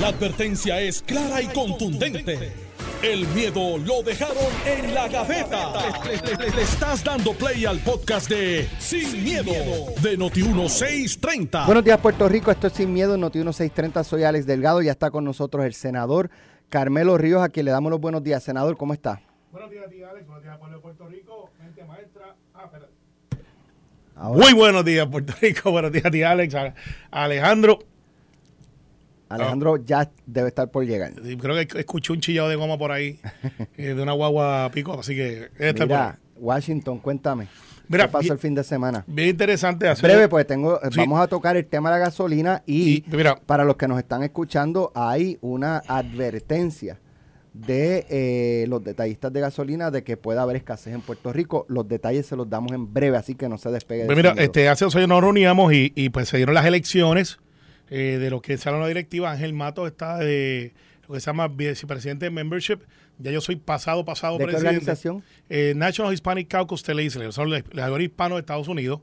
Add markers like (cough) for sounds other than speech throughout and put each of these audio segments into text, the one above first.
La advertencia es clara y contundente. El miedo lo dejaron en la gaveta. Le, le estás dando play al podcast de Sin, miedo, de Noti1630. Buenos días, Puerto Rico. Esto es Sin Miedo, Noti1630. Soy Alex Delgado. Ya está con nosotros el senador Carmelo Ríos, a quien le damos los buenos días. Senador, ¿cómo está? Buenos días, tía Alex. Buenos días, pueblo de Puerto Rico. Mente maestra. Ah, espérate. Ahora, Muy buenos días, Puerto Rico. Buenos días, tía Alex. A- a Alejandro. Alejandro ya debe estar por llegar. Creo que escuché un chillado de goma por ahí, (laughs) eh, de una guagua pico, así que debe estar por ahí. Mira, Washington, cuéntame. Mira, ¿Qué pasó el fin de semana? Bien interesante hacer. Breve, pues tengo, Sí. vamos a tocar el tema de la gasolina y, Y, mira, para los que nos están escuchando hay una advertencia de eh, los detallistas de gasolina de que pueda haber escasez en Puerto Rico. Los detalles se los damos en breve, así que no se despegue. de mira, este, hace dos años nos reuníamos y, y, pues se dieron las elecciones eh, de lo que sale la directiva. Ángel Mato está de lo que se llama vicepresidente de membership. Ya yo soy pasado, pasado ¿De qué presidente. organización? Eh, National Hispanic Caucus Legislature, son los legisladores hispanos de Estados Unidos.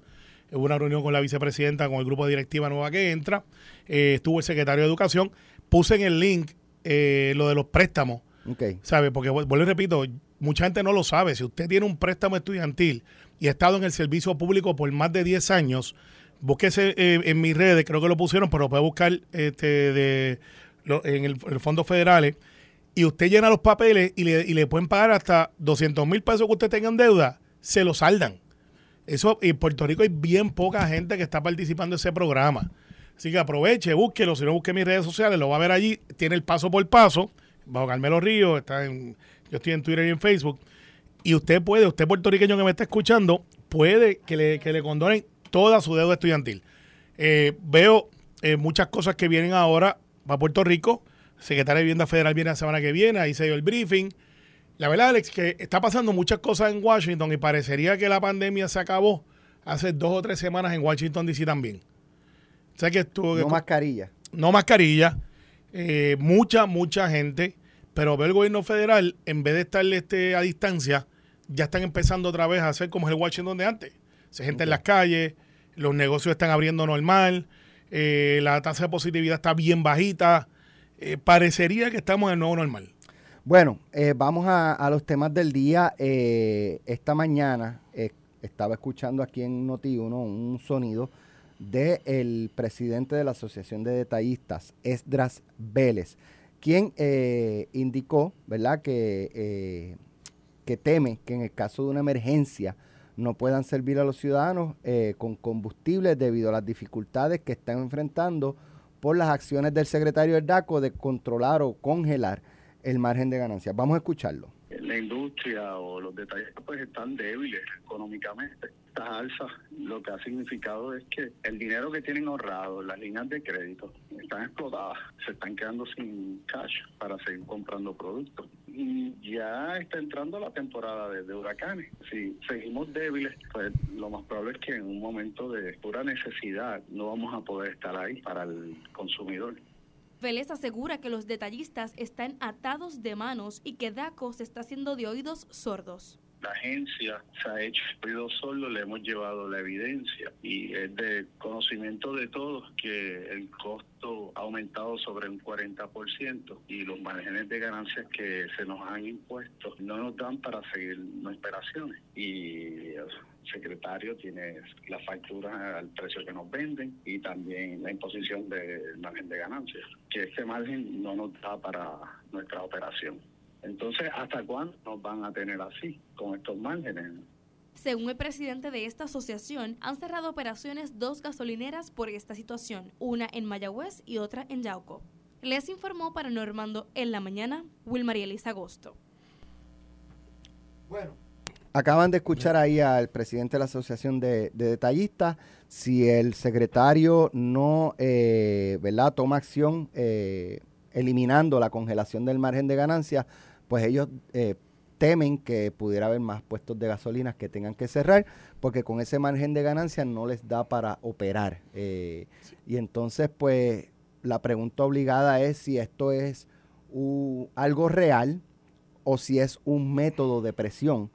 Hubo una reunión con la vicepresidenta, con el grupo de directiva nueva que entra. Eh, estuvo el secretario de Educación. Puse en el link eh, lo de los préstamos. Ok. ¿Sabe? Porque vu- vuelvo y repito, mucha gente no lo sabe. Si usted tiene un préstamo estudiantil y ha estado en el servicio público por más de 10 años, búsquese eh, en mis redes, creo que lo pusieron, pero puede buscar este, de, en el, los fondos federales. Y usted llena los papeles y le, y le pueden pagar hasta 200 mil pesos que usted tenga en deuda, se lo saldan. Eso, en Puerto Rico hay bien poca gente que está participando en ese programa. Así que aproveche, búsquelo. Si no busque mis redes sociales, lo va a ver allí. Tiene el paso por paso. Bajo Carmelo Río, está en, yo estoy en Twitter y en Facebook. Y usted puede, usted puertorriqueño que me está escuchando, puede que le, que le condonen toda su deuda estudiantil. Eh, veo eh, muchas cosas que vienen ahora para Puerto Rico. Secretaria de Vivienda Federal viene la semana que viene, ahí se dio el briefing. La verdad, Alex, que está pasando muchas cosas en Washington y parecería que la pandemia se acabó hace dos o tres semanas en Washington DC también. O sea que estuvo No mascarilla. no mascarilla, eh, mucha, mucha gente, pero veo el gobierno federal, en vez de estar este, a distancia, ya están empezando otra vez a hacer como es el Washington de antes. Se gente en las calles, los negocios están abriendo normal, eh, la tasa de positividad está bien bajita. eh, parecería que estamos en nuevo normal. Bueno, eh, vamos a, los temas del día. Esta mañana estaba escuchando aquí en Noti1 un sonido del presidente de la Asociación de Detallistas, Esdras Vélez, quien indicó, ¿verdad?, que, que teme que en el caso de una emergencia no puedan servir a los ciudadanos eh, con combustible debido a las dificultades que están enfrentando por las acciones del secretario del DACO de controlar o congelar el margen de ganancias. Vamos a escucharlo. La industria o los detalles pues están débiles económicamente. Estas alzas lo que ha significado es que el dinero que tienen ahorrado, las líneas de crédito, están explotadas, se están quedando sin cash para seguir comprando productos. Y ya está entrando la temporada de, de huracanes. Si seguimos débiles, pues lo más probable es que en un momento de pura necesidad no vamos a poder estar ahí para el consumidor. Vélez asegura que los detallistas están atados de manos y que DACO se está haciendo de oídos sordos. La agencia se ha hecho ruido solo, le hemos llevado la evidencia. Y es de conocimiento de todos que el costo ha aumentado sobre un 40% y los márgenes de ganancias que se nos han impuesto no nos dan para seguir nuestras operaciones. Y el secretario tiene las facturas al precio que nos venden y también la imposición del margen de ganancias, que este margen no nos da para nuestra operación. Entonces, ¿hasta cuándo nos van a tener así, con estos márgenes? Según el presidente de esta asociación, han cerrado operaciones dos gasolineras por esta situación, una en Mayagüez y otra en Yauco. Les informó para Normando en la mañana, Wilmarielis Agosto. Bueno. Acaban de escuchar ahí al presidente de la Asociación de, de Detallistas. Si el secretario no eh, ¿verdad? toma acción eh, eliminando la congelación del margen de ganancia, pues ellos eh, temen que pudiera haber más puestos de gasolinas que tengan que cerrar, porque con ese margen de ganancia no les da para operar. Eh, Y entonces, pues, la pregunta obligada es si esto es algo real o si es un método de presión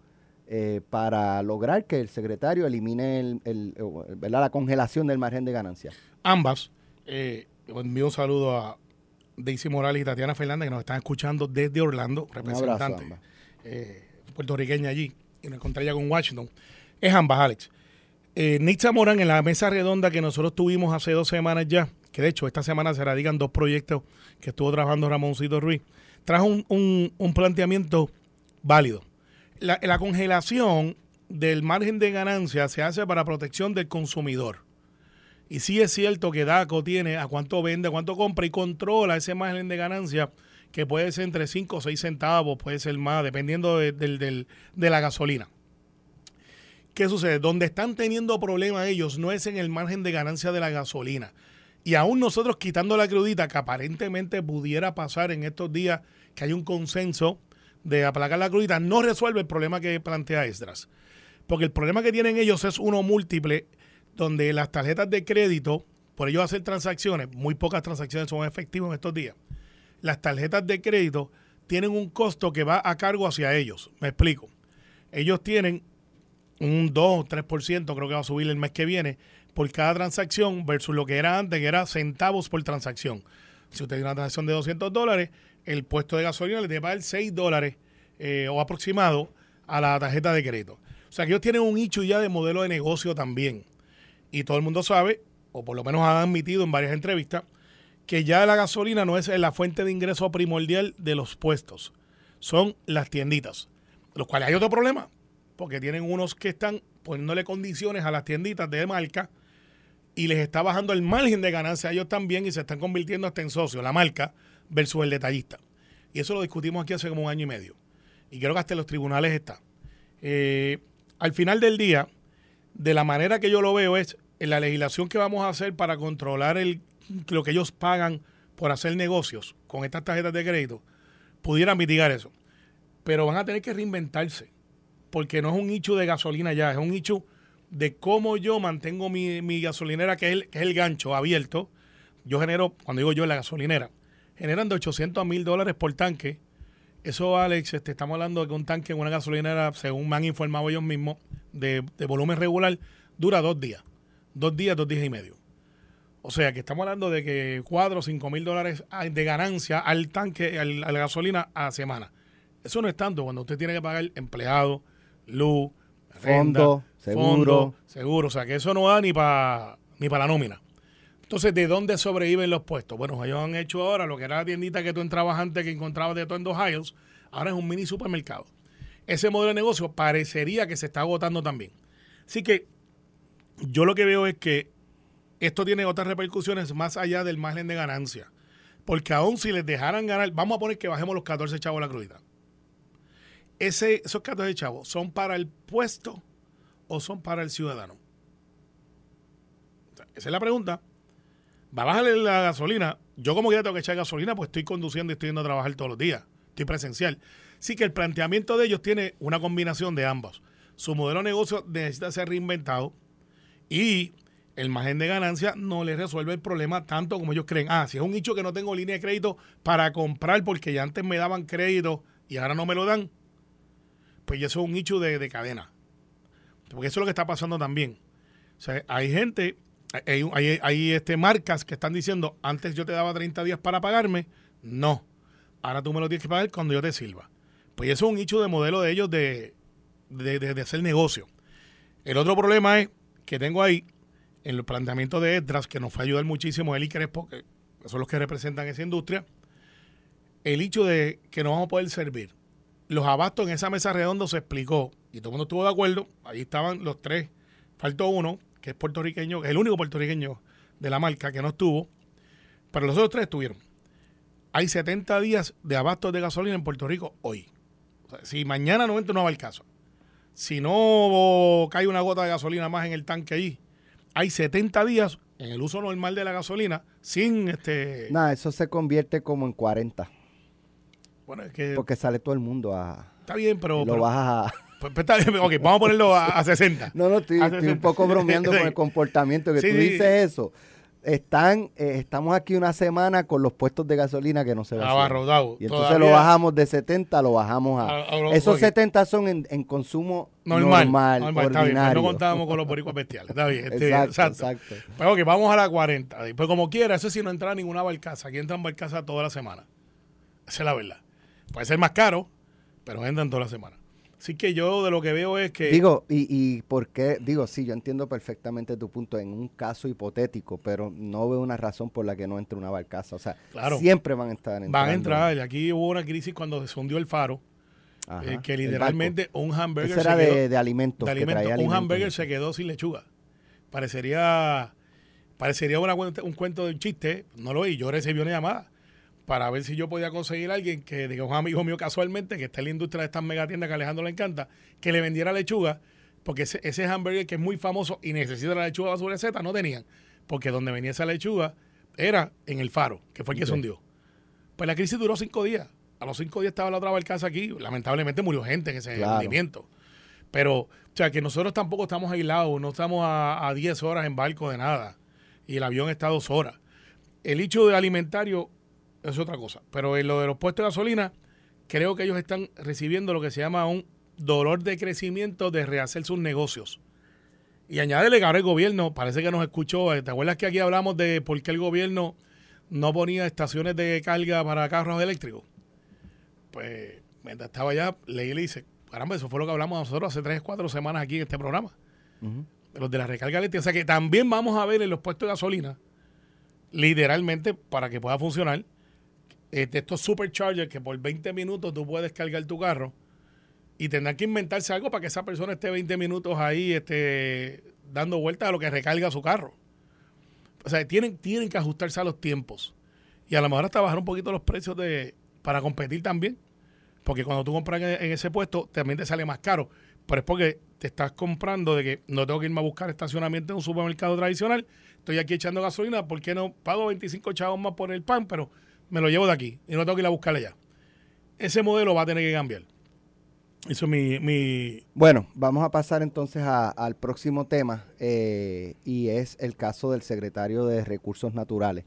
eh, para lograr que el secretario elimine el, el- ¿verdad? la congelación del margen de ganancia. Ambas. Eh, envío un saludo a, Daisy Morales y Tatiana Fernández, que nos están escuchando desde Orlando, representante eh, puertorriqueña allí, y nos encontré ya con Washington. Es ambas, Alex. Eh, Nitza Morán, en la mesa redonda que nosotros tuvimos hace dos semanas ya, que de hecho esta semana se radican dos proyectos que estuvo trabajando Ramoncito Ruiz, trajo un, un, planteamiento válido. La, la congelación del margen de ganancia se hace para protección del consumidor. Y sí es cierto que DACO tiene a cuánto vende, a cuánto compra y controla ese margen de ganancia que puede ser entre 5 o 6 centavos, puede ser más, dependiendo de, de, la gasolina. ¿Qué sucede? Donde están teniendo problemas ellos no es en el margen de ganancia de la gasolina. Y aún nosotros quitando la crudita, que aparentemente pudiera pasar en estos días que hay un consenso de aplacar la crudita, no resuelve el problema que plantea Esdras. Porque el problema que tienen ellos es uno múltiple donde las tarjetas de crédito, por ello hacer transacciones, muy pocas transacciones son efectivas en estos días, las tarjetas de crédito tienen un costo que va a cargo hacia ellos. Me explico. Ellos tienen un 2 o 3%, creo que va a subir el mes que viene, por cada transacción versus lo que era antes, que era centavos por transacción. Si usted tiene una transacción de 200 dólares, el puesto de gasolina le debe pagar 6 dólares eh, o aproximado a la tarjeta de crédito. O sea que ellos tienen un nicho ya de modelo de negocio también. Y todo el mundo sabe, o por lo menos ha admitido en varias entrevistas, que ya la gasolina no es la fuente de ingreso primordial de los puestos, son las tienditas. Los cuales hay otro problema, porque tienen unos que están poniéndole condiciones a las tienditas de marca y les está bajando el margen de ganancia a ellos también y se están convirtiendo hasta en socios, la marca versus el detallista. Y eso lo discutimos aquí hace como un año y medio. Y creo que hasta los tribunales está. Eh, al final del día, de la manera que yo lo veo es en la legislación que vamos a hacer para controlar el, lo que ellos pagan por hacer negocios con estas tarjetas de crédito, pudieran mitigar eso. Pero van a tener que reinventarse, porque no es un nicho de gasolina ya, es un nicho de cómo yo mantengo mi, gasolinera, que es, el, es el gancho abierto. Yo genero, cuando digo yo, la gasolinera, generan de 800 a 1000 dólares por tanque. Eso, Alex, este, estamos hablando de que un tanque en una gasolinera, según me han informado ellos mismos, de, de volumen regular, dura dos días dos días, dos días y medio. O sea que estamos hablando de que cuatro o cinco mil dólares de ganancia al tanque, al, a la gasolina a semana. Eso no es tanto cuando usted tiene que pagar empleado, luz, fondo, seguro. seguro. O sea que eso no da ni para ni para la nómina. Entonces, ¿de dónde sobreviven los puestos? Bueno, ellos han hecho ahora lo que era la tiendita que tú entrabas antes que encontrabas de todo en dos aisles, ahora es un mini supermercado. Ese modelo de negocio parecería que se está agotando también. Así que yo lo que veo es que esto tiene otras repercusiones más allá del margen de ganancia. Porque aún si les dejaran ganar, vamos a poner que bajemos los 14 chavos a la crudita. Esos 14 chavos, ¿son para el puesto o son para el ciudadano? esa es la pregunta. Va a bajarle la gasolina. Yo como que tengo que echar gasolina, pues estoy conduciendo y estoy yendo a trabajar todos los días. Estoy presencial. Sí que el planteamiento de ellos tiene una combinación de ambos. Su modelo de negocio necesita ser reinventado y el margen de ganancia no les resuelve el problema tanto como ellos creen. Ah, si es un nicho que no tengo línea de crédito para comprar porque ya antes me daban crédito y ahora no me lo dan, pues eso es un nicho de, cadena. Porque eso es lo que está pasando también. O sea, hay gente, hay, este, marcas que están diciendo, antes yo te daba 30 días para pagarme, no. Ahora tú me lo tienes que pagar cuando yo te sirva. Pues eso es un nicho de modelo de ellos de, de, de hacer negocio. El otro problema es que tengo ahí, en el planteamiento de Edras, que nos fue a ayudar muchísimo él y Crespo, que son los que representan esa industria, el hecho de que no vamos a poder servir. Los abastos en esa mesa redonda se explicó y todo el mundo estuvo de acuerdo. Ahí estaban los tres. Faltó uno, que es puertorriqueño, que es el único puertorriqueño de la marca que no estuvo, pero los otros tres estuvieron. Hay 70 días de abastos de gasolina en Puerto Rico hoy. si mañana no entra, no va el caso si no cae una gota de gasolina más en el tanque ahí, hay 70 días en el uso normal de la gasolina sin este... Nada, eso se convierte como en 40. Bueno, es que... Porque sale todo el mundo a... Está bien, pero... Lo bajas a... Pues, pues está bien, ok, vamos a ponerlo a, 60. No, no, estoy, un poco bromeando con el (laughs) comportamiento que tú dices eso. están, eh, estamos aquí una semana con los puestos de gasolina que no se van. Abarrotado. Y entonces lo bajamos de 70, lo bajamos a... A- a- esos ok. 70 son en, en consumo Normal, normal, normal, está bien, pues ordinario. no contábamos con los boricuas bestiales, está bien. este, Exacto, exacto. Pero ok, vamos a la 40. Pues como quiera, eso sí no entra a ninguna barcaza. Aquí entran barcazas toda la semana. Esa es la verdad. Puede ser más caro, pero entran toda la semana. Así que yo de lo que veo es que... Digo, y, y por qué, digo, sí, yo entiendo perfectamente tu punto en un caso hipotético, pero no veo una razón por la que no entre una barcaza. O sea, Claro. siempre van a estar entrando. Van a entrar. Y aquí hubo una crisis cuando se hundió el faro, Ajá, eh, que literalmente un hamburger Ese era se quedó, de, de alimentos. de que alimento, traía un alimentos. hamburger se quedó sin lechuga. Parecería parecería una un cuento de un chiste. No lo vi. Yo recibí una llamada para ver si yo podía conseguir a alguien que, diga un amigo mío casualmente, que está en la industria de estas megatiendas que a Alejandro le encanta, que le vendiera lechuga, porque ese, ese hamburger que es muy famoso y necesita la lechuga para su receta, no tenían. Porque donde venía esa lechuga era en el faro, que fue el que se hundió. Pues la crisis duró cinco días. A los cinco días estaba la otra barcaza aquí. Lamentablemente murió gente en ese Claro. hundimiento. Pero, o sea, que nosotros tampoco estamos aislados, no estamos a, a 10 horas en barco de nada. Y el avión está a dos horas. El hecho de alimentario es otra cosa. Pero en lo de los puestos de gasolina, creo que ellos están recibiendo lo que se llama un dolor de crecimiento de rehacer sus negocios. Y añádele que ahora el gobierno, parece que nos escuchó, eh, ¿te acuerdas que aquí hablamos de por qué el gobierno no ponía estaciones de carga para carros eléctricos? Pues mientras estaba allá, leí y le dice, caramba, eso fue lo que hablamos nosotros hace tres, cuatro semanas aquí en este programa. Los de la recarga eléctrica. O sea que también vamos a ver en los puestos de gasolina, literalmente, para que pueda funcionar, eh, de estos superchargers que por 20 minutos tú puedes cargar tu carro y tendrán que inventarse algo para que esa persona esté 20 minutos ahí este, dando vueltas a lo que recarga su carro. O sea, tienen, tienen que ajustarse a los tiempos. Y a lo mejor hasta bajar un poquito los precios de para competir también. Porque cuando tú compras en, en ese puesto, también te sale más caro. Pero es porque te estás comprando de que no tengo que irme a buscar estacionamiento en un supermercado tradicional. Estoy aquí echando gasolina. ¿Por qué no pago 25 chavos más por el pan? Pero me lo llevo de aquí y no tengo que ir a buscarle allá. Ese modelo va a tener que cambiar. Eso es mi, mi Bueno, vamos a pasar entonces a- al próximo tema eh, y es el caso del secretario de Recursos Naturales.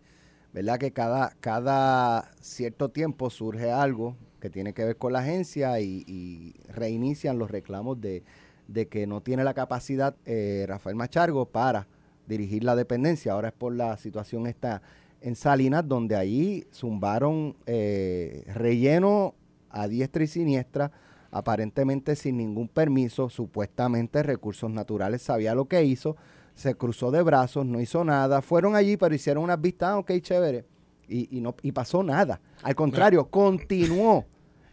¿Verdad que cada, cada cierto tiempo surge algo que tiene que ver con la agencia y, y reinician los reclamos de, de que no tiene la capacidad eh, Rafael Machargo para dirigir la dependencia? Ahora es por la situación esta en Salinas, donde ahí zumbaron eh, relleno a diestra y siniestra aparentemente sin ningún permiso, supuestamente Recursos Naturales sabía lo que hizo, se cruzó de brazos, no hizo nada, fueron allí pero hicieron unas vistas, ah, ok, chévere, y, y no, y pasó nada. Al contrario, continuó.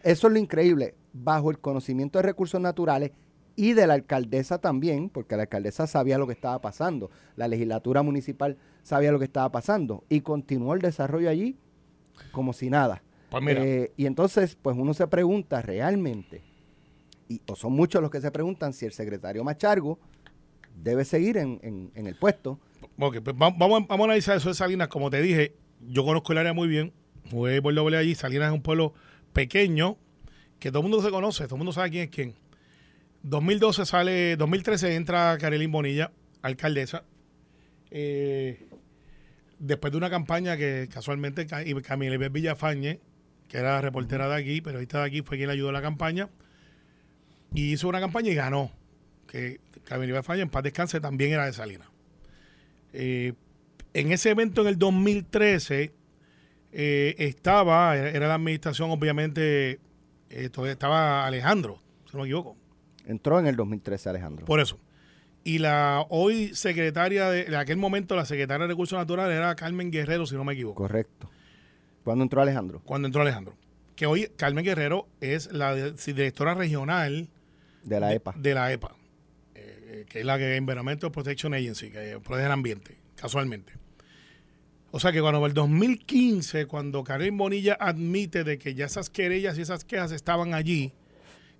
Eso es lo increíble, bajo el conocimiento de Recursos Naturales y de la alcaldesa también, porque la alcaldesa sabía lo que estaba pasando, la legislatura municipal sabía lo que estaba pasando, y continuó el desarrollo allí como si nada. Pues mira, Eh, y entonces, pues uno se pregunta realmente, y o son muchos los que se preguntan si el secretario Machargo debe seguir en, en- en el puesto. Pues va- vamos, a- vamos a analizar eso de Salinas. Como te dije, yo conozco el área muy bien. Jugué por doble allí. Salinas es un pueblo pequeño que todo el mundo se conoce, todo el mundo sabe quién es quién. 2012 sale, 2013 entra Carolín Bonilla, alcaldesa. Eh, después de una campaña que casualmente Camila Villafañe, que era reportera de aquí, periodista de aquí, fue quien le ayudó a la campaña. Y hizo una campaña y ganó. Que Camila Villafañe, en paz descanse, también era de Salinas. Eh, en ese evento en el 2013 eh, estaba, era, la administración obviamente, eh, estaba Alejandro, si no me equivoco, Entró en el 2013 Alejandro. por eso. Y la hoy secretaria de, aquel momento, la secretaria de Recursos Naturales era Carmen Guerrero, si no me equivoco, Correcto. ¿Cuándo entró Alejandro? cuando entró Alejandro. Que hoy Carmen Guerrero es la de- directora regional De la EPA. de la EPA, eh, que es la que Environmental Protection Agency, que protege el ambiente, casualmente. O sea que cuando en el 2015, cuando Carmen Bonilla admite de que ya esas querellas y esas quejas estaban allí,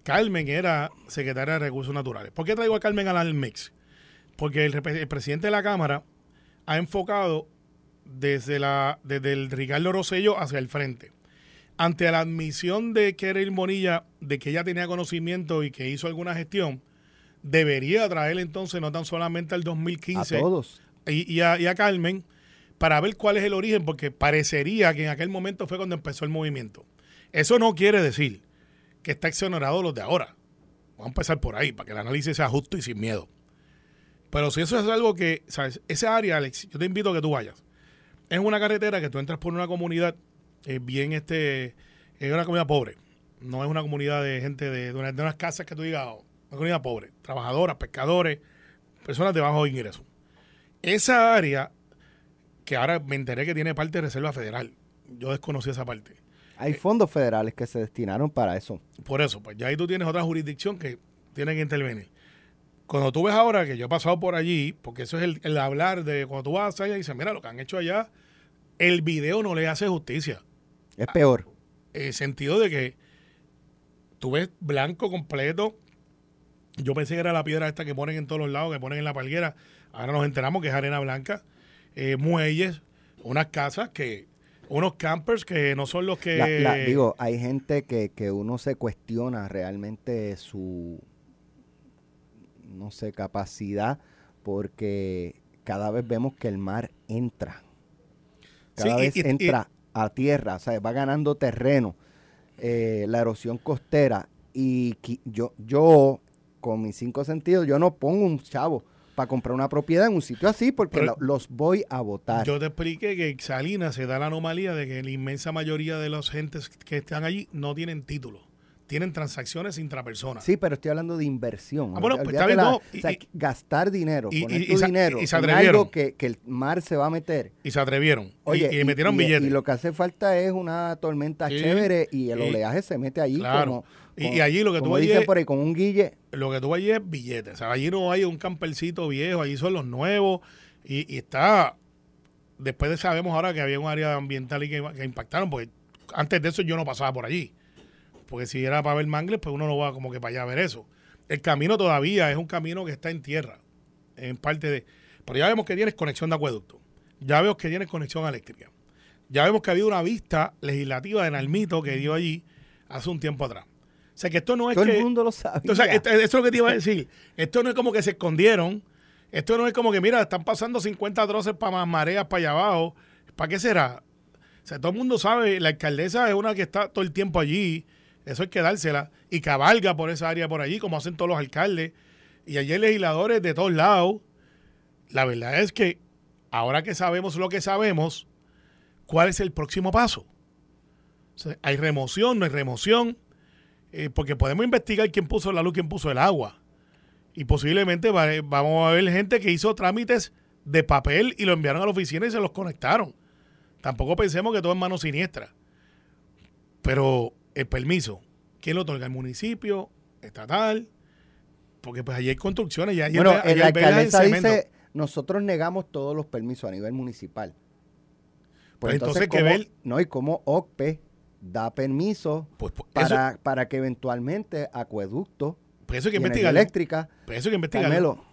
Carmen era secretaria de Recursos Naturales. ¿Por qué traigo a Carmen al mix? Porque el, presidente de la Cámara ha enfocado desde, la, desde el Ricardo Rosello hacia el frente. Ante la admisión de Keren Bonilla de que ella tenía conocimiento y que hizo alguna gestión, debería traer entonces no tan solamente al A 2015 todos. y, y a, y a Carmen para ver cuál es el origen, porque parecería que en aquel momento fue cuando empezó el movimiento. Eso no quiere decir que está exonerado los de ahora. Vamos a empezar por ahí, para que el análisis sea justo y sin miedo. Pero si eso es algo que, ¿sabes? Esa área, Alex, yo te invito a que tú vayas. Es una carretera que tú entras por una comunidad eh, bien, este, es una comunidad pobre. No es una comunidad de gente de, de, unas casas que tú digas, oh, una comunidad pobre. Trabajadoras, pescadores, personas de bajo ingreso. Esa área, que ahora me enteré que tiene parte de Reserva Federal. Yo desconocí esa parte. Hay fondos federales que se destinaron para eso. Por eso, pues ya ahí tú tienes otra jurisdicción que tiene que intervenir. Cuando tú ves ahora que yo he pasado por allí, porque eso es el, el hablar de cuando tú vas allá y dices, mira lo que han hecho allá, el video no le hace justicia. Es peor. En el sentido de que tú ves blanco completo. Yo pensé que era la piedra esta que ponen en todos los lados, que ponen en la palguera. Ahora nos enteramos que es arena blanca. Eh, muelles, unas casas que unos campers que no son los que... La, la, digo, hay gente que, que uno se cuestiona realmente su, no sé, capacidad, porque cada vez vemos que el mar entra. Cada Sí, vez y- y- entra a tierra, o sea, va ganando terreno. eh, la erosión costera. Y yo, yo, con mis cinco sentidos, yo no pongo un chavo para comprar una propiedad en un sitio así porque Pero- los voy a votar. Yo te expliqué que en Salinas se da la anomalía de que la inmensa mayoría de los gentes que están allí no tienen título. Tienen transacciones intrapersonas. Sí, pero estoy hablando de inversión. Ah, bueno, pues está bien, la- no, o sea, y- gastar dinero, y- poner tu dinero y se en algo que, que el mar se va a meter. Y se atrevieron. Y- Oye, y, metieron billetes. Y lo que hace falta es una tormenta Sí, chévere y el oleaje se mete allí Claro. como, Y- como- y allí lo que tú como dicen por ahí, con un guille. lo que tú allí es billetes. O sea, allí no hay un campercito viejo, allí son los nuevos. Y, y está. Después de sabemos ahora que había un área ambiental y que, que impactaron, porque antes de eso yo no pasaba por allí. Porque si era para ver mangles, pues uno no va como que para allá a ver eso. El camino todavía es un camino que está en tierra, en parte de. Pero ya vemos que tienes conexión de acuedoto. Ya vemos que tienes conexión eléctrica. Ya vemos que ha habido una vista legislativa de Nalmito que dio allí hace un tiempo atrás. O sea que esto no es Todo que. el mundo lo sabe. Esto- eso es lo que te iba a decir. Esto no es como que se escondieron. Esto no es como que, mira, están pasando 50 troces para más mareas para allá abajo. ¿Para qué será? O sea, todo el mundo sabe, la alcaldesa es una que está todo el tiempo allí. Eso hay que dársela. Y cabalga por esa área por allí, como hacen todos los alcaldes. Y allí hay legisladores de todos lados. La verdad es que ahora que sabemos lo que sabemos, ¿cuál es el próximo paso? Hay remoción, no hay remoción. Eh, porque podemos investigar quién puso la luz, quién puso el agua. Y posiblemente va- vamos a ver gente que hizo trámites de papel y lo enviaron a la oficina y se los conectaron. Tampoco pensemos que todo es mano siniestra. Pero el permiso, ¿quién lo otorga? ¿El municipio? ¿Estatal? Porque pues allí hay construcciones y allí Bueno, hay- allí la alcaldesa dice, nosotros negamos todos los permisos a nivel municipal. Pues entonces, ¿qué ¿cómo- ver? No, y como OCPE da permiso Pues, pues, eso, para, para que eventualmente acueducto pues eso hay que investigarlo. eléctrica, Pues eso hay que investigarlo. Carmelo,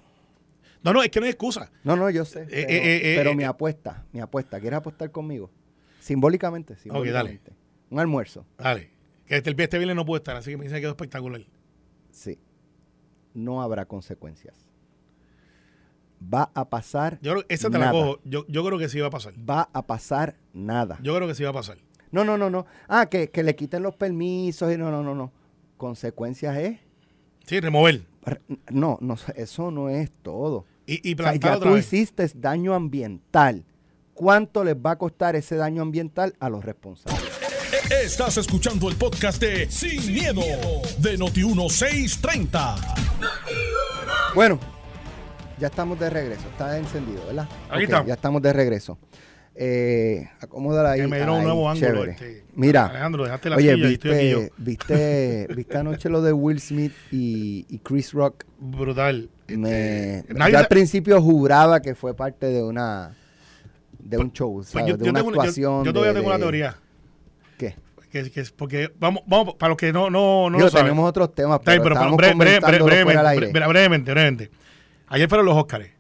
No, no, es que no hay excusa. No, no, yo sé. Eh, pero eh, eh, pero eh, mi eh. apuesta, mi apuesta. ¿Quieres apostar conmigo? Simbólicamente, simbólicamente. Un almuerzo. Dale. Que este, el este viernes no puede estar, así que me dice que quedó espectacular. Sí. No habrá consecuencias. Va a pasar. Yo creo, esa te la nada. cojo. Yo, yo creo que sí va a pasar. Va a pasar nada. Yo creo que sí va a pasar. No, no, no, no. Ah, que, que le quiten los permisos y no, no, no, no. Consecuencias es. Sí, remover. No, no, eso no es todo. Y, y O sea, plantar ya otra tú vez. hiciste daño ambiental. ¿Cuánto les va a costar ese daño ambiental a los responsables? Estás escuchando el podcast de Sin, miedo, de Noti1630. Bueno, ya estamos de regreso. Está encendido, ¿verdad? Ahí Ok, estamos. Ya estamos de regreso. Eh, acomódala ahí. Que me dieron un nuevo ángulo. este. Mira, Alejandro, dejaste la oye, silla y estoy aquí yo. viste, viste, (laughs) viste anoche lo de Will Smith y, y Chris Rock. Brutal. Me, Este, yo al principio juraba que fue parte de una de un show, pues ¿sabes? yo, de yo una yo- actuación. yo todavía de- tengo una teoría. ¿Qué? Que, porque, vamos, vamos, para los que no, no, no Digo, lo saben. tenemos otros temas, pero, pero, estamos bre- brevemente, al aire. bre- brevemente, brevemente. Ayer fueron los Óscares.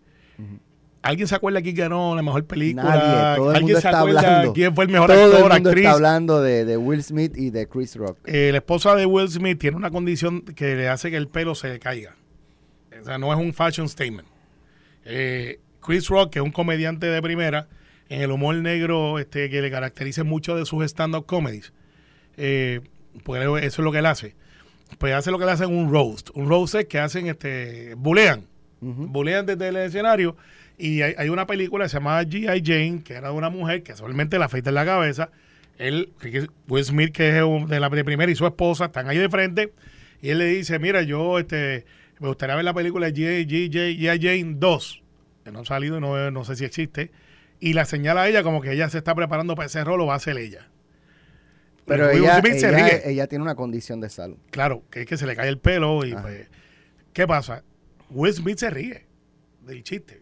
¿Alguien se acuerda quién ganó la mejor película? Nadie, todo el ¿Alguien mundo se está acuerda hablando. quién fue el mejor Todo actor, el mundo actriz? está hablando de, de Will Smith y de Chris Rock. Eh, la esposa de Will Smith tiene una condición que le hace que el pelo se le caiga. O sea, no es un fashion statement. Eh, Chris Rock, que es un comediante de primera, en el humor negro este, que le caracteriza mucho de sus stand-up comedies. Eh, pues eso es lo que él hace. Pues hace lo que le hacen un roast. Un roast es que hacen, este, bulean. Bulean desde el escenario. Y hay, una película que se llama G.I. Jane, que era de una mujer que solamente la afeita en la cabeza. Él, Will Smith, que es de la de primera, y su esposa, están ahí de frente. Y él le dice, mira, yo este, me gustaría ver la película G.I. Jane 2, que no ha salido, no, no sé si existe. Y la señala a ella como que ella se está preparando para ese rol, lo va a hacer ella. Pero ella, ella, tiene una condición de salud. Claro, que es que se le cae el pelo y pues, ¿qué pasa? Will Smith se ríe del chiste.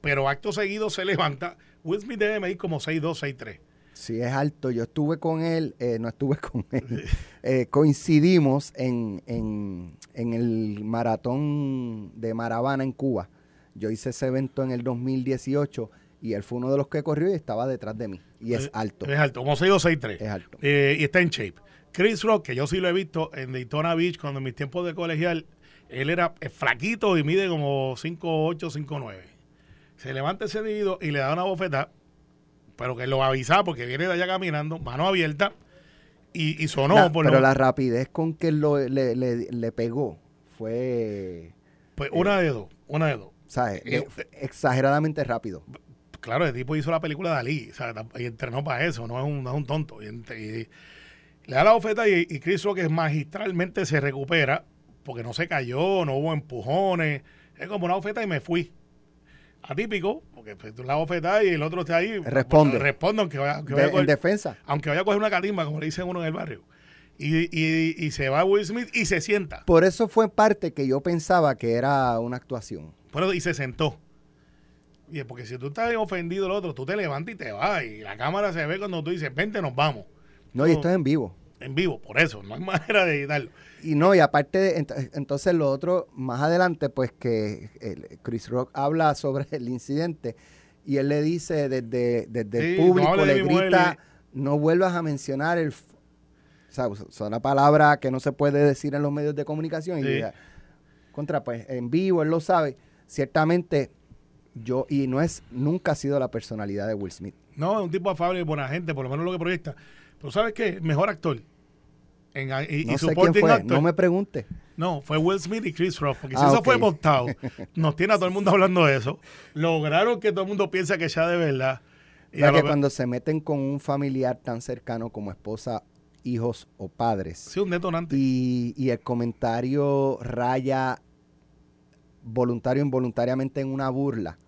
Pero acto seguido se levanta. Will Smith debe medir como 6'2, 6'3. Sí, es alto. Yo estuve con él, eh, no estuve (laughs) con él. Eh, coincidimos en, en, en el maratón de Maravana en Cuba. Yo hice ese evento en el 2018 y él fue uno de los que corrió y estaba detrás de mí. Y es, alto. Es alto, como 6 6'3. Es alto. Eh, y está en shape. Chris Rock, que yo sí lo he visto en Daytona Beach cuando en mis tiempos de colegial, él era flaquito y mide como 5'8, 5'9. Se levanta ese individuo y le da una bofetada, pero que lo avisa porque viene de allá caminando, mano abierta, y, sonó. por pero la rapidez con que lo, le, le, pegó fue... Pues una de dos, una de dos. ¿Sabes? Eh, exageradamente rápido claro, el tipo hizo la película de Ali, y entrenó para eso, no es un, no es un tonto. Y, le da la oferta y, Chris Rock magistralmente se recupera, porque no se cayó, no hubo empujones, es como una oferta y me fui. Atípico, porque pues, tú la oferta y el otro está ahí. Responde. responde, aunque vaya, a coger, en defensa. Aunque vaya a coger una catimba, como le dicen uno en el barrio. Y, y, y, se va Will Smith y se sienta. Por eso fue parte que yo pensaba que era una actuación. Pero, y se sentó. Y es porque si tú estás ofendido el otro, tú te levantas y te vas. Y la cámara se ve cuando tú dices, vente, nos vamos. No, y esto es en vivo. En vivo, por eso, no hay (laughs) manera de editarlo. Y no, y aparte, entonces lo otro, más adelante, pues que Chris Rock habla sobre el incidente y él le dice desde, desde el público, le grita, no vuelvas a mencionar el... O sea, son una palabra que no se puede decir en los medios de comunicación. Y contra, pues, en vivo, él lo sabe. Ciertamente yo y no es nunca ha sido la personalidad de Will Smith. No, es un tipo afable y buena gente, por lo menos lo que proyecta. Pero ¿sabes qué? Mejor actor. En, y, no sé quién fue, no me pregunte. No, fue Will Smith y Chris Rock, porque si ah, eso fue montado, nos tiene a todo el mundo (laughs) hablando de eso. Lograron que todo el mundo piensa que ya de verdad. Y que cuando se meten con un familiar tan cercano como esposa, hijos o padres. Sí, un detonante. Y, y el comentario raya voluntario o involuntariamente en una burla,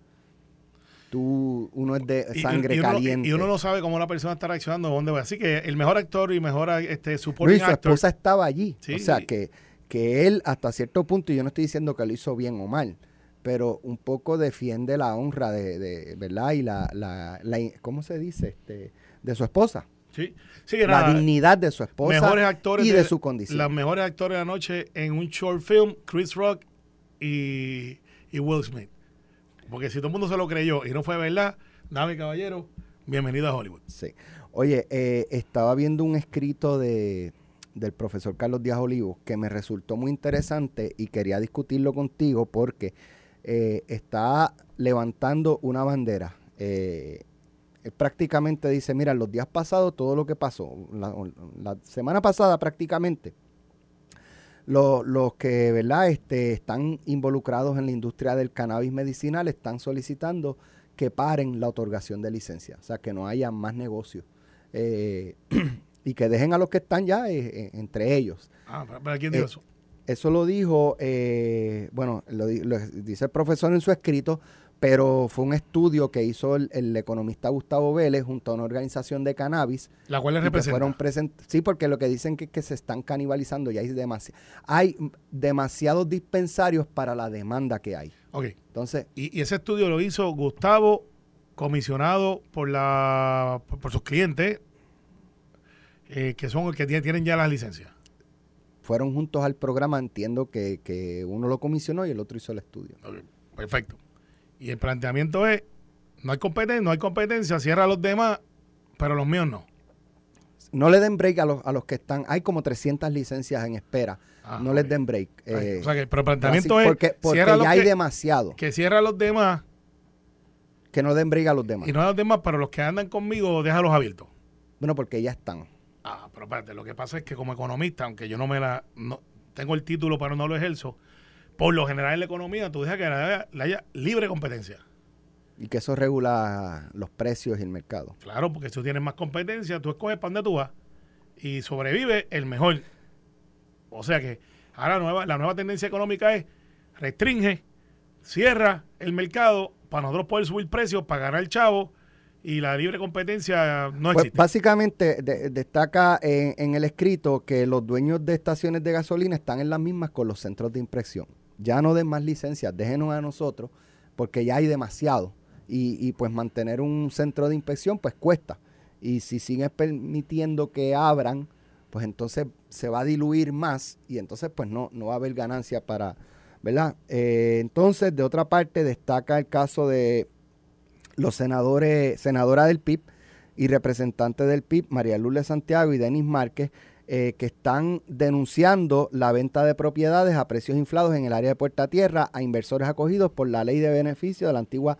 tú, uno es de sangre caliente. y uno no sabe cómo la persona está reaccionando, dónde va. Así que el mejor actor y mejor este, supporting su esposa estaba allí. O sea, que, que él hasta cierto punto, y yo no estoy diciendo que lo hizo bien o mal, pero un poco defiende la honra de, de ¿verdad? Y la, la, la, ¿cómo se dice? Este, de su esposa. Sí. la dignidad de su esposa mejores actores y de, su condición. Los mejores actores de la noche en un short film, Chris Rock y, Will Smith. Porque si todo el mundo se lo creyó y no fue verdad, dame caballero, bienvenido a Hollywood. Sí. Oye, eh, estaba viendo un escrito de, del profesor Carlos Díaz Olivo que me resultó muy interesante y quería discutirlo contigo porque eh, está levantando una bandera. Eh, prácticamente dice, mira, los días pasados todo lo que pasó, la semana pasada prácticamente, los, que ¿verdad? Este, están involucrados en la industria del cannabis medicinal están solicitando que paren la otorgación de licencia, o sea, que no haya más negocios. Eh, (clears throat) y que dejen a los que están ya eh, eh, entre ellos. Ah, ¿para quién dijo eso? Eso lo dijo, bueno, lo, dice el profesor en su escrito, pero fue un estudio que hizo el, economista Gustavo Vélez junto a una organización de cannabis. La cual le representa. Fueron sí, porque lo que dicen que, que se están canibalizando y hay, demasi hay demasiados dispensarios para la demanda que hay. Ok. Entonces, y, ese estudio lo hizo Gustavo, comisionado por, la, por, sus clientes, eh, que son los que tienen ya las licencias. Fueron juntos al programa, entiendo que, que uno lo comisionó y el otro hizo el estudio. Okay. Perfecto. Y el planteamiento es, no hay competencia, no hay competencia, cierra a los demás, pero los míos no. No le den break a los, a los que están, hay como 300 licencias en espera. Ah, no les den break. o sea que, pero el planteamiento es, porque, porque ya hay demasiado. Que cierra a los demás Que no den briga a los demás. Y no a los demás, pero los que andan conmigo, déjalos abiertos. Bueno, porque ya están. Ah, pero espérate, lo que pasa es que como economista, aunque yo no me la... No, tengo el título, pero no lo ejerzo, por lo general en la economía tú dejas que haya, haya libre competencia. Y que eso regula los precios y el mercado. Claro, porque si tú tienes más competencia, tú escoges para dónde tú vas y sobrevive el mejor. O sea que ahora la nueva, la nueva tendencia económica es restringe, cierra el mercado para nosotros poder subir precios, para ganar el chavo y la libre competencia no Pues existe. básicamente de- destaca en, en el escrito que los dueños de estaciones de gasolina están en las mismas con los centros de inspección. Ya no den más licencias, déjenos a nosotros, porque ya hay demasiado. Y, y, pues mantener un centro de inspección pues cuesta. Y si siguen permitiendo que abran, pues entonces se va a diluir más y entonces pues no, no va a haber ganancia para, ¿verdad? Eh, entonces, de otra parte, destaca el caso de los senadores, senadora del PIB y representantes del PIB, María Lourdes Santiago y Denis Márquez, eh, que están denunciando la venta de propiedades a precios inflados en el área de Puerta Tierra a inversores acogidos por la ley de beneficio de la antigua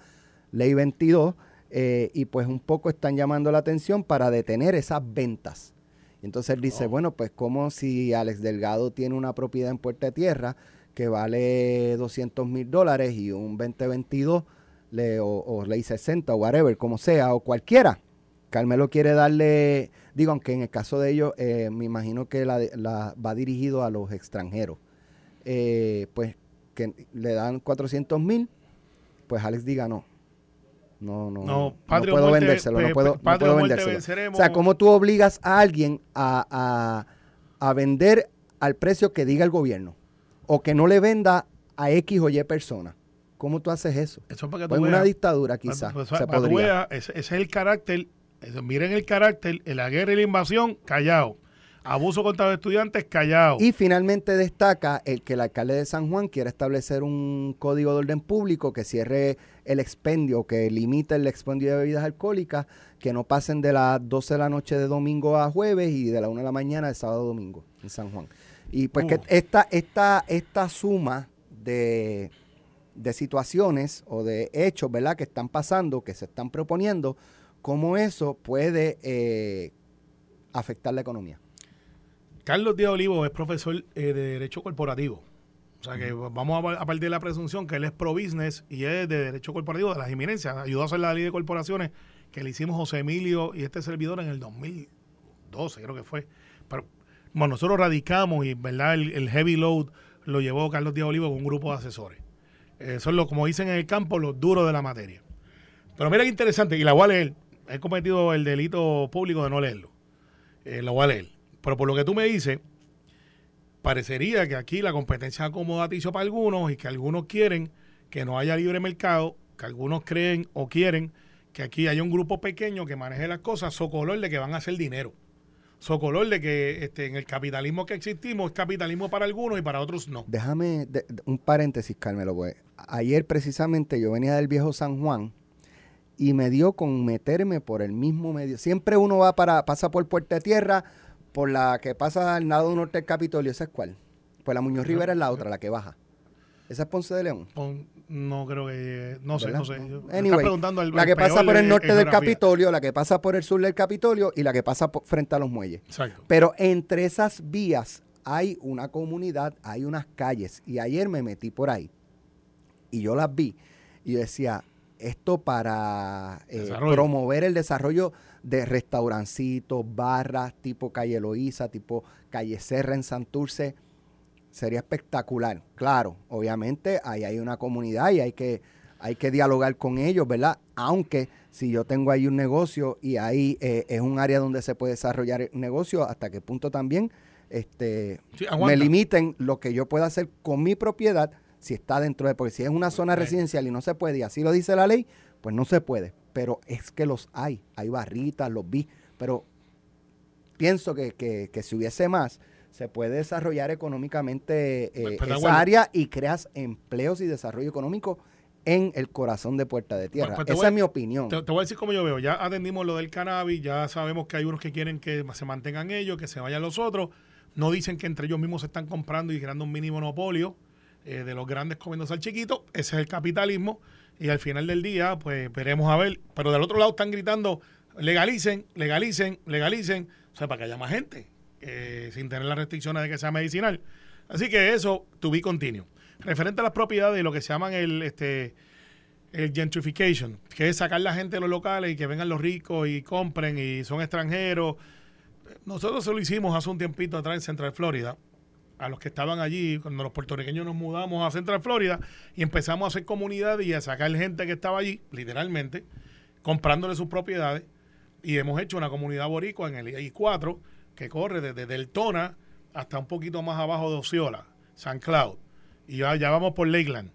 ley 22 eh, y pues un poco están llamando la atención para detener esas ventas. Entonces él dice, bueno, pues como si Alex Delgado tiene una propiedad en Puerta Tierra que vale 200 mil dólares y un 2022 le, o, o ley 60 o whatever, como sea, o cualquiera. Carmelo quiere darle, digo, aunque en el caso de ellos, eh, me imagino que la, la va dirigido a los extranjeros. Eh, pues que le dan 400 mil, pues Alex diga no. No, no, No, no, puedo muerte, vendérselo, no puedo, pe- no puedo muerte vendérselo. O sea, ¿cómo tú obligas a alguien a, a, a vender al precio que diga el gobierno? O que no le venda a X o Y persona. ¿Cómo tú haces eso? Eso es para que tú Pues en una dictadura quizás Para- se tú podría. veas, ese, ese es el carácter. Miren el carácter, la guerra y la invasión, callado. Abuso contra los estudiantes, callado. Y finalmente destaca el que el alcalde de San Juan quiere establecer un código de orden público que cierre el expendio, que limite el expendio de bebidas alcohólicas, que no pasen de las 12 de la noche de domingo a jueves y de la 1 de la mañana de sábado a domingo en San Juan. Y pues que esta, esta, esta suma de, de situaciones o de hechos, ¿verdad?, que están pasando, que se están proponiendo, cómo eso puede eh, afectar la economía. Carlos Díaz Olivo es profesor eh, de Derecho Corporativo. O sea que vamos a, par- a partir de la presunción que él es pro business y es de Derecho Corporativo de las Eminencias. Ayudó a hacer la ley de corporaciones que le hicimos José Emilio y este servidor en el 2012, creo que fue. Pero bueno, nosotros radicamos y verdad el, el heavy load lo llevó Carlos Díaz Olivo con un grupo de asesores. Eh, son los, como dicen en el campo, los duros de la materia. Pero mira qué interesante, y la voy a leer. He cometido el delito público de no leerlo. Eh, la voy a leer. Pero por lo que tú me dices, parecería que aquí la competencia es acomodaticio para algunos y que algunos quieren que no haya libre mercado, que algunos creen o quieren que aquí haya un grupo pequeño que maneje las cosas, socolor de que van a hacer dinero. Socolor de que este, en el capitalismo que existimos es capitalismo para algunos y para otros no. Déjame un paréntesis, Carmelo. Pues. Ayer precisamente yo venía del viejo San Juan y me dio con meterme por el mismo medio. Siempre uno va para, pasa por Puerta de Tierra, por la que pasa al lado norte del Capitolio. ¿Esa es cuál? Pues la Muñoz Rivera es la otra, la que baja. Esa es Ponce de León. No creo que... No sé, ¿verdad? no sé. Anyway, preguntando al- la que pasa por el norte del geografía. Capitolio, la que pasa por el sur del Capitolio y la que pasa por- frente a los muelles. Exacto. Pero entre esas vías hay una comunidad, hay unas calles. Y ayer me metí por ahí y yo las vi. Y yo decía, esto para eh, promover el desarrollo de restaurancitos, barras, tipo Calle Loíza, tipo Calle Serra en Santurce, sería espectacular. Claro, obviamente ahí hay una comunidad y hay que, hay que dialogar con ellos, ¿verdad? Aunque si yo tengo ahí un negocio y ahí eh, es un área donde se puede desarrollar el negocio, hasta qué punto también este, Sí, me limiten lo que yo pueda hacer con mi propiedad si está dentro de, porque si es una zona residencial y no se puede, y así lo dice la ley, pues no se puede. Pero es que los hay, hay barritas, los vi, pero pienso que, que- que si hubiese más, se puede desarrollar económicamente eh, Pues, pues, esa área y creas empleos y desarrollo económico en el corazón de Puerta de Tierra. pues esa voy es mi opinión. Te, te voy a decir cómo yo veo. Ya atendimos lo del cannabis, ya sabemos que hay unos que quieren que se mantengan ellos, que se vayan los otros. No dicen que entre ellos mismos se están comprando y creando un mini monopolio eh, de los grandes comiéndose al chiquito. Ese es el capitalismo. y al final del día, pues veremos a ver. Pero del otro lado están gritando, legalicen, legalicen, legalicen, o sea, para que haya más gente, eh, sin tener las restricciones de que sea medicinal. Así que eso, to be continuo. Referente a las propiedades y lo que se llaman el, este, el gentrification, que es sacar la gente de los locales y que vengan los ricos y compren y son extranjeros. Nosotros se lo hicimos hace un tiempito atrás en Central Florida, a los que estaban allí, cuando los puertorriqueños nos mudamos a Central Florida y empezamos a hacer comunidad y a sacar gente que estaba allí, literalmente, comprándole sus propiedades. Y hemos hecho una comunidad boricua en el I-4 que corre desde Deltona hasta un poquito más abajo de Osceola, San Cloud. Y ya, vamos por Lakeland.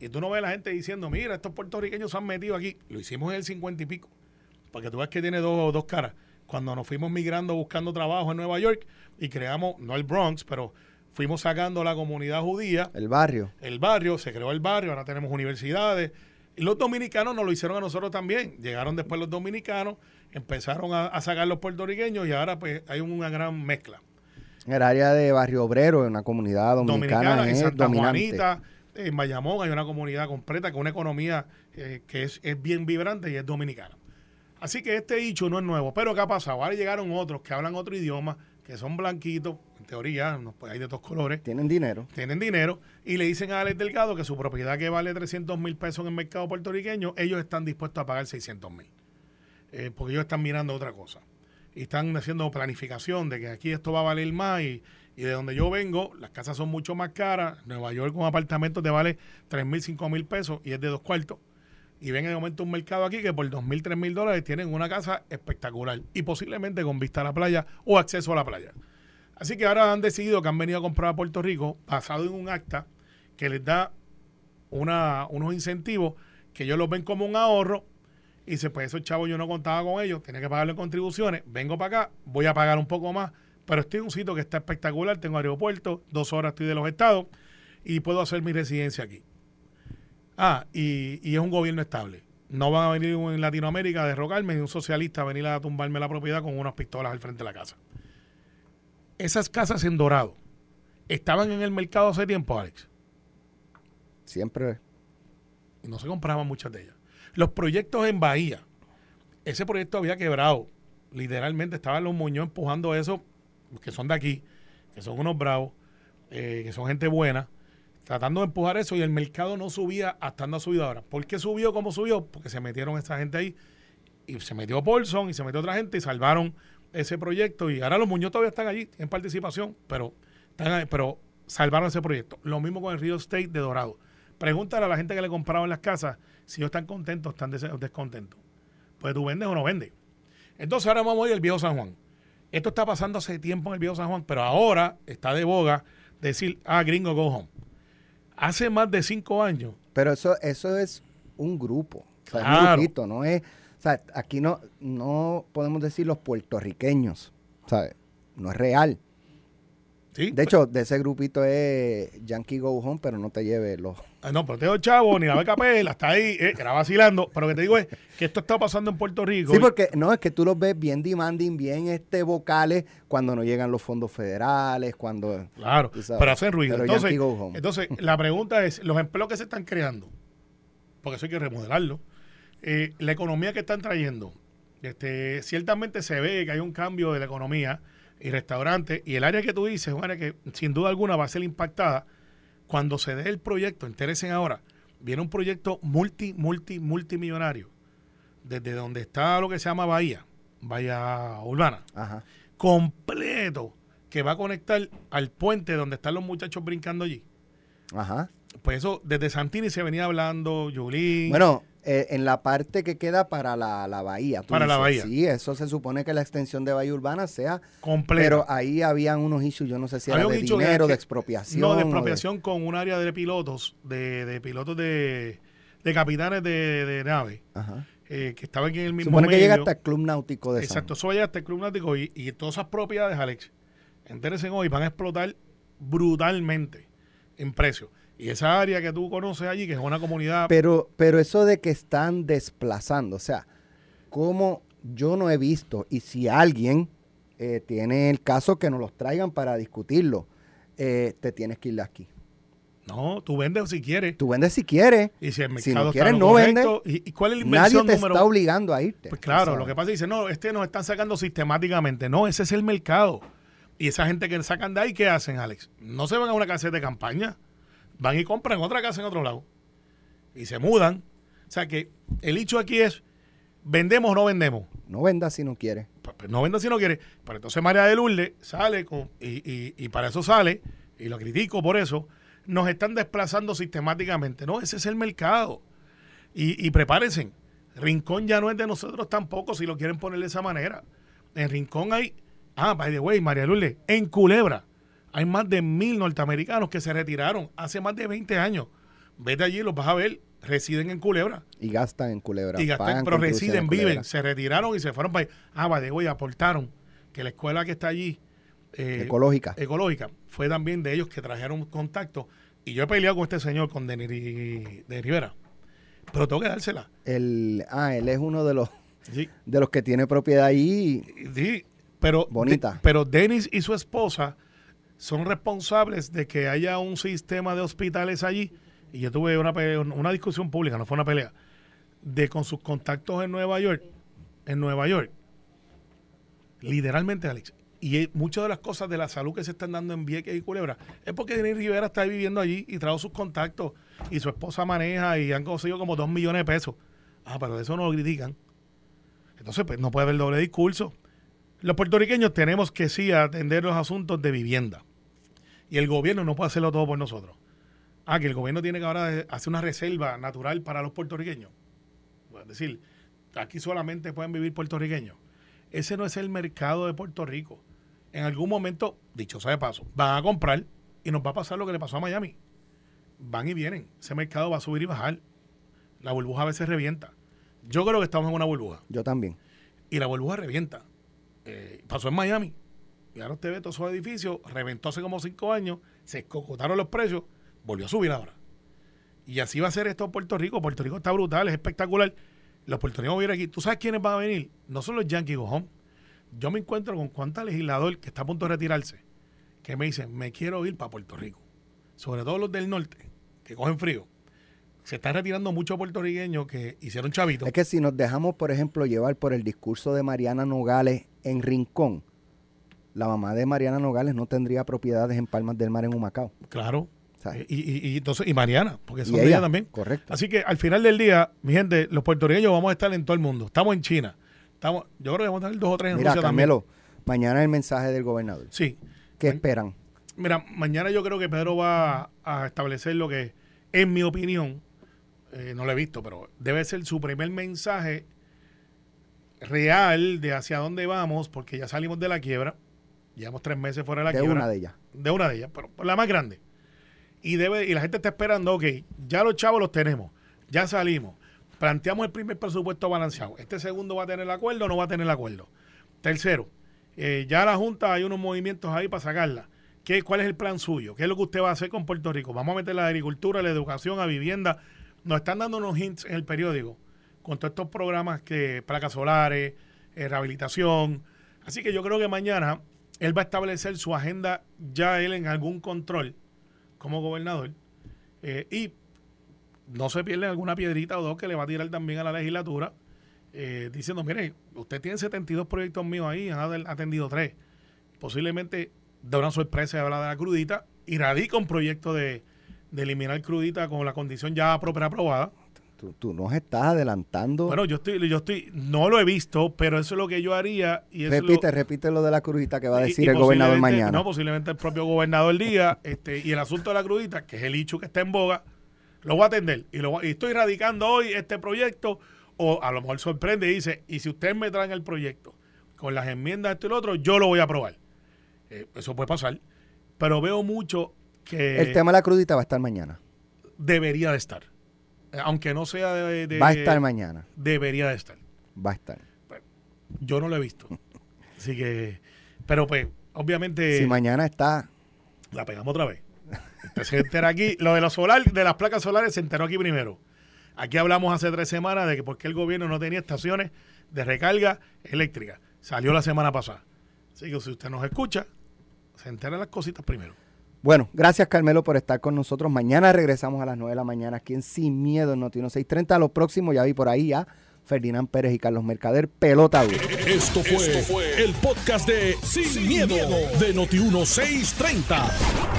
Y tú no ves a la gente diciendo, mira, estos puertorriqueños se han metido aquí. Lo hicimos en el 50 y pico. Porque tú ves que tiene dos, dos caras. Cuando nos fuimos migrando buscando trabajo en Nueva York y creamos, no el Bronx, pero fuimos sacando la comunidad judía. El barrio. El barrio, se creó el barrio, ahora tenemos universidades. Y los dominicanos nos lo hicieron a nosotros también. Llegaron después los dominicanos, empezaron a, a sacar los puertorriqueños y ahora pues hay una gran mezcla. En el área de Barrio Obrero, en una comunidad dominicana, Dominicana, en es Santa dominante. Juanita, en Bayamón hay una comunidad completa con una economía eh, que es, es bien vibrante y es dominicana. Así que este dicho no es nuevo. Pero ¿qué ha pasado? Ahora llegaron otros que hablan otro idioma, que son blanquitos, en teoría, no, pues hay de todos colores, Tienen dinero. tienen dinero y le dicen a Alex Delgado que su propiedad que vale 300 mil pesos en el mercado puertorriqueño, ellos están dispuestos a pagar 600 mil. Eh, porque ellos están mirando otra cosa. Y están haciendo planificación de que aquí esto va a valer más y, y de donde yo vengo, las casas son mucho más caras. Nueva York un apartamento te vale 3 mil, 5 mil pesos y es de dos cuartos. Y ven en momento un mercado aquí que por 2 mil, 3 mil dólares tienen una casa espectacular y posiblemente con vista a la playa o acceso a la playa. Así que ahora han decidido que han venido a comprar a Puerto Rico basado en un acta que les da una, unos incentivos que ellos los ven como un ahorro y dice, pues esos chavos yo no contaba con ellos, tenía que pagarle contribuciones, vengo para acá, voy a pagar un poco más, pero estoy en un sitio que está espectacular, tengo aeropuerto, dos horas estoy de los estados y puedo hacer mi residencia aquí. Ah, y, y es un gobierno estable. No van a venir en Latinoamérica a derrocarme ni un socialista a venir a tumbarme la propiedad con unas pistolas al frente de la casa. Esas casas en Dorado estaban en el mercado hace tiempo, Alex, Siempre. y no se compraban muchas de ellas. Los proyectos en Bahía, ese proyecto había quebrado. Literalmente estaban los Muñoz empujando eso, que son de aquí, que son unos bravos, eh, que son gente buena, tratando de empujar eso y el mercado no subía hasta anda subido ahora. ¿Por qué subió como subió? Porque se metieron esa gente ahí y se metió Paulson y se metió otra gente y salvaron ese proyecto y ahora los Muñoz todavía están allí en participación, pero, están ahí, pero salvaron ese proyecto. Lo mismo con el Rio State de Dorado. Pregúntale a la gente que le compraban las casas si ellos están contentos o están des- descontentos. Pues tú vendes o no vendes. Entonces ahora vamos a ir al viejo San Juan. Esto está pasando hace tiempo en el viejo San Juan, pero ahora está de boga decir, ah, gringo, go home. Hace más de cinco años, Pero eso, eso es un grupo. O sea, es un grupito, no es. O sea, aquí no, no podemos decir los puertorriqueños. ¿sabes? No es real. ¿sí? De hecho, de ese grupito es Yankee Go Home, pero no te lleve los. Ah, No, pero tengo chavo, ni la beca Pela, está ahí, eh, era vacilando. Pero lo que te digo es que esto está pasando en Puerto Rico. Sí, porque no, es que tú los ves bien demanding, bien este vocales cuando no llegan los fondos federales, cuando. Claro, pero hacen ruido. Pero Entonces, Yankee go home. entonces, la pregunta es, los empleos que se están creando, porque eso hay que remodelarlo, eh, la economía que están trayendo, este, ciertamente se ve que hay un cambio de la economía y restaurantes, y el área que tú dices es un área que sin duda alguna va a ser impactada cuando se dé el proyecto, interesen ahora, viene un proyecto multi, multi, multimillonario, desde donde está lo que se llama Bahía, Bahía Urbana, Ajá. completo que va a conectar al puente donde están los muchachos brincando allí. Ajá. Pues eso, desde Santini se venía hablando, Yulín. Bueno, eh, en la parte que queda para la, la bahía. Para la bahía. Sí, eso se supone que la extensión de Bahía Urbana sea. completo. Pero ahí habían unos issues, yo no sé si era de dinero, de expropiación. no, de expropiación con un área de pilotos, de, de pilotos de, de capitanes de, de nave, Ajá. eh, que estaban en el mismo supone que llega hasta el Club Náutico de San Exacto, eso va a llegar hasta el Club Náutico y, y todas esas propiedades, Alex, entéresen hoy, van a explotar brutalmente en precio. Y esa área que tú conoces allí, que es una comunidad Pero, pero eso de que están desplazando, o sea, como yo no he visto, y si alguien eh, tiene el caso que nos los traigan para discutirlo, eh, te tienes que ir de aquí. No, tú vendes si quieres. Tú vendes si quieres. Y si el Si no quieres, no correcto, ¿Y, y cuál es la Nadie inversión te número está obligando a irte. Pues claro, lo que pasa es que dice, no, este nos están sacando sistemáticamente. No, ese es el mercado. Y esa gente que sacan de ahí, ¿qué hacen, Alex? No se van a una casa de campaña. Van y compran otra casa en otro lado. Y se mudan. O sea que el hecho aquí es, ¿vendemos o no vendemos? No vendas si no quieres. Pues, pues no venda si no quiere. Pero entonces María de Lourdes sale con, y, y- y para eso sale, y lo critico por eso, nos están desplazando sistemáticamente. No, ese es el mercado. Y, y prepárense. Rincón ya no es de nosotros tampoco, si lo quieren poner de esa manera. En Rincón hay, ah, by the way, María Lourdes, en Culebra hay más de mil norteamericanos que se retiraron hace más de 20 años. Vete allí, los vas a ver, residen en Culebra. Y gastan en culebra. Y gastan, pero residen, en viven, Culebra. se retiraron y se fueron para Ah, vale, güey, aportaron que la escuela que está allí, eh, Ecológica. ecológica, fue también de ellos que trajeron contacto. Y yo he peleado con este señor, con Denis de Rivera. Pero tengo que dársela. El, ah, él es uno de los, Sí, de los que tiene propiedad ahí. sí, pero, Bonita. de- pero Denis y su esposa son responsables de que haya un sistema de hospitales allí. Y yo tuve una, una discusión pública, no fue una pelea, de con sus contactos en Nueva York, en Nueva York, literalmente, Alex. Y eh, muchas de las cosas de la salud que se están dando en Vieques y Culebra es porque Denis Rivera está viviendo allí y trajo sus contactos y su esposa maneja y han conseguido como dos millones de pesos. Ah, pero de eso no lo critican. Entonces, pues no puede haber doble discurso. Los puertorriqueños tenemos que sí atender los asuntos de vivienda. Y el gobierno no puede hacerlo todo por nosotros. Ah, que el gobierno tiene que ahora hacer una reserva natural para los puertorriqueños. Es decir, aquí solamente pueden vivir puertorriqueños. Ese no es el mercado de Puerto Rico. En algún momento, dicho sea de paso, van a comprar y nos va a pasar lo que le pasó a Miami. Van y vienen. Ese mercado va a subir y bajar. La burbuja a veces revienta. Yo creo que estamos en una burbuja Yo también. y la burbuja revienta. Eh, pasó en Miami. Y ahora usted ve todos esos edificios, reventó hace como cinco años, se escocotaron los precios, volvió a subir ahora. Y así va a ser esto en Puerto Rico. Puerto Rico está brutal, es espectacular. Los puertorriqueños van a venir aquí. ¿Tú sabes quiénes van a venir? No son los Yankees go home. Yo me encuentro con cuánta legislador que está a punto de retirarse que me dicen, me quiero ir para Puerto Rico. Sobre todo los del norte, que cogen frío. Se están retirando muchos puertorriqueños que hicieron chavitos. Es que si nos dejamos, por ejemplo, llevar por el discurso de Mariana Nogales en Rincón, la mamá de Mariana Nogales no tendría propiedades en Palmas del Mar en Humacao. Claro. Y, y- y entonces, y Mariana, porque son Y ella ella, también. correcto. Así que al final del día, mi gente, los puertorriqueños vamos a estar en todo el mundo. Estamos en China. Estamos, yo creo que vamos a estar dos o tres en Mira, Rusia Carmelo, mañana el mensaje del gobernador. también. Sí. ¿Qué Ma- esperan? Mira, mañana yo creo que Pedro va a establecer lo que, en mi opinión, eh, no lo he visto, pero debe ser su primer mensaje real de hacia dónde vamos, porque ya salimos de la quiebra. Llevamos tres meses fuera de la De quiebra una de ellas. de una de ellas, pero la más grande. Y debe y la gente está esperando, ok, ya los chavos los tenemos, ya salimos, planteamos el primer presupuesto balanceado. Este segundo va a tener el acuerdo o no va a tener el acuerdo. Tercero, eh, ya la Junta hay unos movimientos ahí para sacarla. ¿Qué, ¿Cuál es el plan suyo? ¿Qué es lo que usted va a hacer con Puerto Rico? Vamos a meter la agricultura, la educación, a vivienda. Nos están dando unos hints en el periódico con todos estos programas que placas solares, eh, rehabilitación. Así que yo creo que mañana él va a establecer su agenda ya él en algún control como gobernador eh, y no se pierde alguna piedrita o dos que le va a tirar también a la legislatura eh, diciendo, mire, usted tiene 72 proyectos míos ahí, han ad- atendido tres. Posiblemente da una sorpresa y habla de la crudita y radica un proyecto de, de eliminar crudita con la condición ya propia aprobada. Tú, tú nos estás adelantando. Bueno, yo estoy, yo estoy, no lo he visto, pero eso es lo que yo haría y eso es lo- repite, repite lo de la crudita que va a decir y el gobernador mañana. No, posiblemente el propio gobernador diga, este, y el asunto de la crudita, que es el hecho que está en boga, lo voy a atender. Y, lo, y estoy radicando hoy este proyecto, o a lo mejor sorprende y dice, y si ustedes me traen el proyecto con las enmiendas, esto y lo otro, yo lo voy a aprobar. Eh, eso puede pasar. Pero veo mucho que el tema de la crudita va a estar mañana. debería de estar. Eh, Aunque no sea de, de- va a estar mañana. Debería de estar. Va a estar. Yo no lo he visto. Así que, pero pues, obviamente... si mañana está, La pegamos otra vez. Se entera aquí. Lo de los solar, de las placas solares se enteró aquí primero. Aquí hablamos hace tres semanas de que por qué el gobierno no tenía estaciones de recarga eléctrica. Salió la semana pasada. Así que si usted nos escucha, se entera las cositas primero. Bueno, gracias Carmelo por estar con nosotros. Mañana regresamos a las 9 de la mañana aquí en Sin Miedo en Noti 630. A lo próximo ya vi por ahí a Ferdinand Pérez y Carlos Mercader. Pelota dura. Esto fue, el podcast de Sin, miedo, de Noti 1630.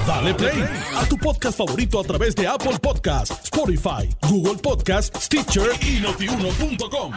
Dale play a tu podcast favorito a través de Apple Podcasts, Spotify, Google Podcasts, Stitcher y notiuno.com.